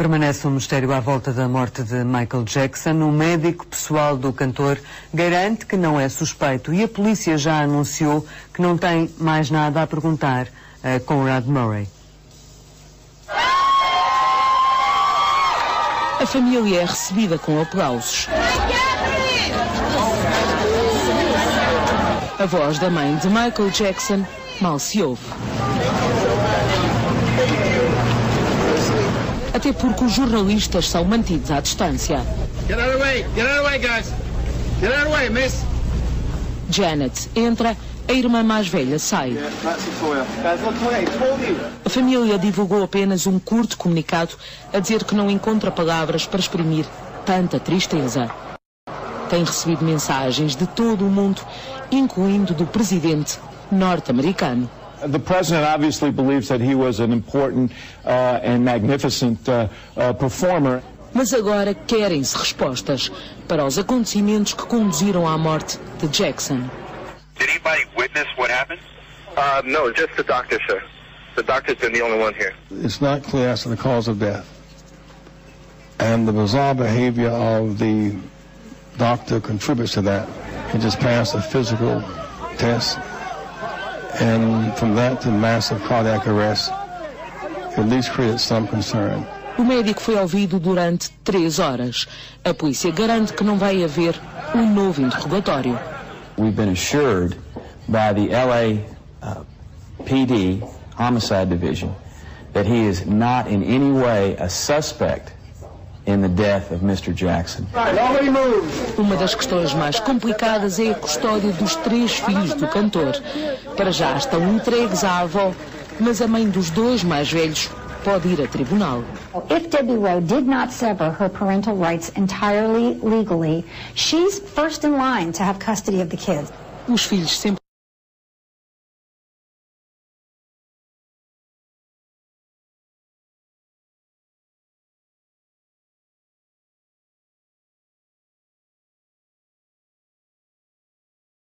Permanece um mistério à volta da morte de Michael Jackson. O médico pessoal do cantor garante que não é suspeito e a polícia já anunciou que não tem mais nada a perguntar a Conrad Murray. A família é recebida com aplausos. A voz da mãe de Michael Jackson mal se ouve. Até porque os jornalistas são mantidos à distância. Get out of the way! Get out of the way, guys! Get out of the way, miss! Janet entra, a irmã mais velha sai. A família divulgou apenas um curto comunicado a dizer que não encontra palavras para exprimir tanta tristeza. Tem recebido mensagens de todo o mundo, incluindo do presidente norte-americano. The president obviously believes that he was an important uh, and magnificent uh, uh, performer. Mas agora querem-se respostas para os acontecimentos que conduziram à morte de Jackson. Did anybody witness what happened? Uh, no, just the doctor, sir. The doctor's been the only one here. It's not clear as to the cause of death. And the bizarre behavior of the doctor contributes to that. He just passed a physical test. And from that to massive cardiac arrest, at least created some concern. O médico foi ouvido durante três horas. A polícia garante que não vai haver um novo interrogatório. We've been assured by the LA uh, PD Homicide Division that he is not in any way a suspect Uma das questões mais complicadas é a custódia dos três filhos do cantor. Para já estão entregues à avó, mas a mãe dos dois mais velhos pode ir a tribunal. If Debbie Rowe did not sever her parental rights entirely legally, she's first in line to have custody of the kids. Os filhos sempre